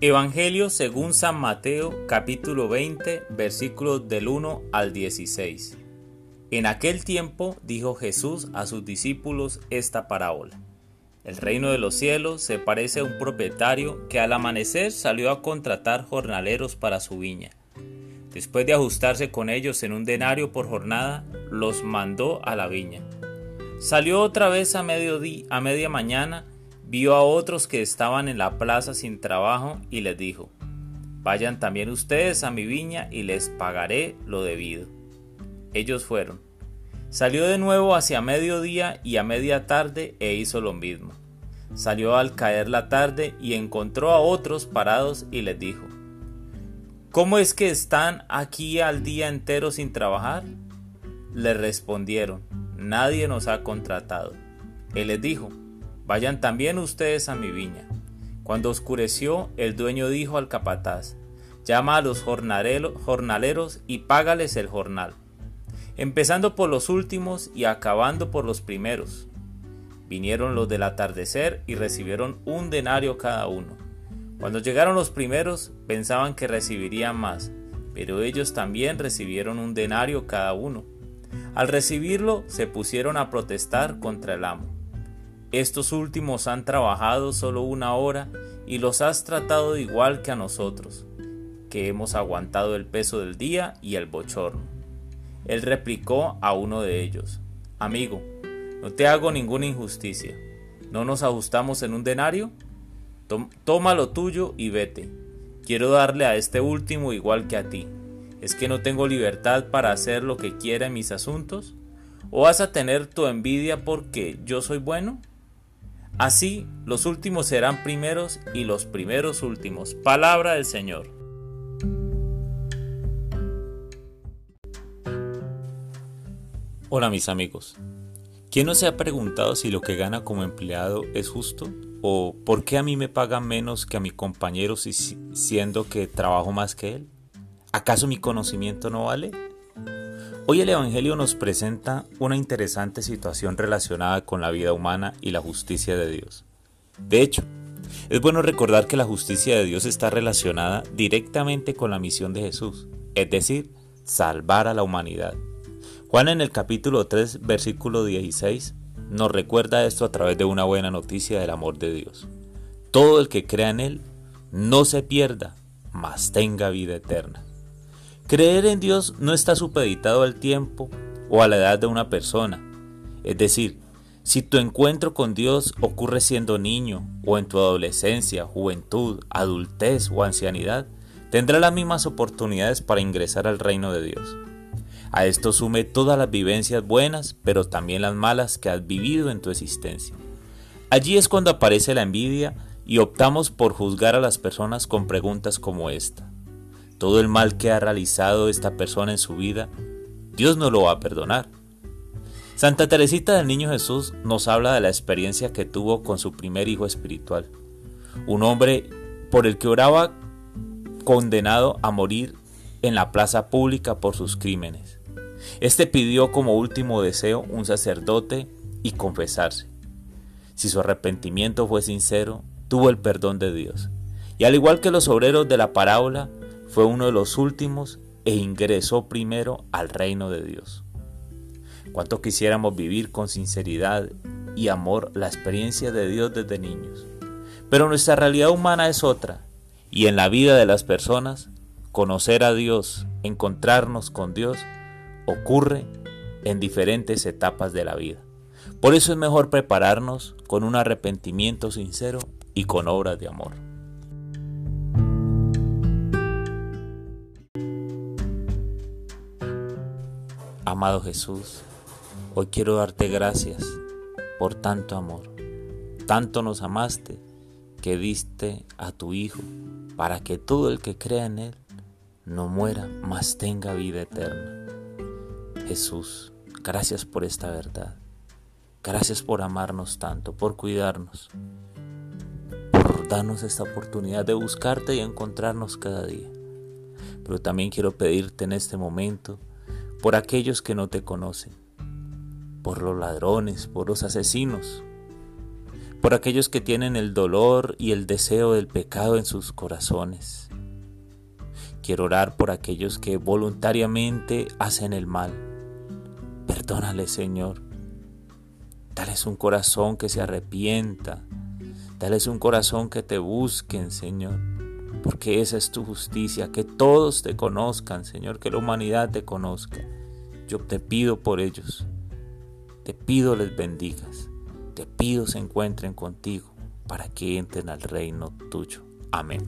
Evangelio según San Mateo capítulo 20 versículos del 1 al 16. En aquel tiempo dijo Jesús a sus discípulos esta parábola. El reino de los cielos se parece a un propietario que al amanecer salió a contratar jornaleros para su viña. Después de ajustarse con ellos en un denario por jornada, los mandó a la viña. Salió otra vez a, mediodía, a media mañana vio a otros que estaban en la plaza sin trabajo y les dijo, Vayan también ustedes a mi viña y les pagaré lo debido. Ellos fueron. Salió de nuevo hacia mediodía y a media tarde e hizo lo mismo. Salió al caer la tarde y encontró a otros parados y les dijo, ¿Cómo es que están aquí al día entero sin trabajar? Le respondieron, nadie nos ha contratado. Él les dijo, Vayan también ustedes a mi viña. Cuando oscureció, el dueño dijo al capataz, llama a los jornaleros y págales el jornal, empezando por los últimos y acabando por los primeros. Vinieron los del atardecer y recibieron un denario cada uno. Cuando llegaron los primeros, pensaban que recibirían más, pero ellos también recibieron un denario cada uno. Al recibirlo, se pusieron a protestar contra el amo. Estos últimos han trabajado solo una hora y los has tratado igual que a nosotros, que hemos aguantado el peso del día y el bochorno. Él replicó a uno de ellos, Amigo, no te hago ninguna injusticia. ¿No nos ajustamos en un denario? toma lo tuyo y vete. Quiero darle a este último igual que a ti. ¿Es que no tengo libertad para hacer lo que quiera en mis asuntos? ¿O vas a tener tu envidia porque yo soy bueno? Así los últimos serán primeros y los primeros últimos. Palabra del Señor. Hola mis amigos. ¿Quién no se ha preguntado si lo que gana como empleado es justo? ¿O por qué a mí me pagan menos que a mi compañero siendo que trabajo más que él? ¿Acaso mi conocimiento no vale? Hoy el Evangelio nos presenta una interesante situación relacionada con la vida humana y la justicia de Dios. De hecho, es bueno recordar que la justicia de Dios está relacionada directamente con la misión de Jesús, es decir, salvar a la humanidad. Juan en el capítulo 3, versículo 16, nos recuerda esto a través de una buena noticia del amor de Dios. Todo el que crea en Él no se pierda, mas tenga vida eterna. Creer en Dios no está supeditado al tiempo o a la edad de una persona. Es decir, si tu encuentro con Dios ocurre siendo niño o en tu adolescencia, juventud, adultez o ancianidad, tendrás las mismas oportunidades para ingresar al reino de Dios. A esto sume todas las vivencias buenas, pero también las malas que has vivido en tu existencia. Allí es cuando aparece la envidia y optamos por juzgar a las personas con preguntas como esta todo el mal que ha realizado esta persona en su vida, Dios no lo va a perdonar. Santa Teresita del Niño Jesús nos habla de la experiencia que tuvo con su primer hijo espiritual, un hombre por el que oraba condenado a morir en la plaza pública por sus crímenes. Este pidió como último deseo un sacerdote y confesarse. Si su arrepentimiento fue sincero, tuvo el perdón de Dios. Y al igual que los obreros de la parábola, fue uno de los últimos e ingresó primero al reino de Dios. Cuánto quisiéramos vivir con sinceridad y amor la experiencia de Dios desde niños. Pero nuestra realidad humana es otra, y en la vida de las personas, conocer a Dios, encontrarnos con Dios, ocurre en diferentes etapas de la vida. Por eso es mejor prepararnos con un arrepentimiento sincero y con obras de amor. Amado Jesús, hoy quiero darte gracias por tanto amor. Tanto nos amaste que diste a tu Hijo para que todo el que crea en Él no muera, mas tenga vida eterna. Jesús, gracias por esta verdad. Gracias por amarnos tanto, por cuidarnos, por darnos esta oportunidad de buscarte y encontrarnos cada día. Pero también quiero pedirte en este momento por aquellos que no te conocen, por los ladrones, por los asesinos, por aquellos que tienen el dolor y el deseo del pecado en sus corazones. Quiero orar por aquellos que voluntariamente hacen el mal. Perdónale, Señor. Dales un corazón que se arrepienta. Dales un corazón que te busquen, Señor. Porque esa es tu justicia, que todos te conozcan, Señor, que la humanidad te conozca. Yo te pido por ellos. Te pido les bendigas. Te pido se encuentren contigo para que entren al reino tuyo. Amén.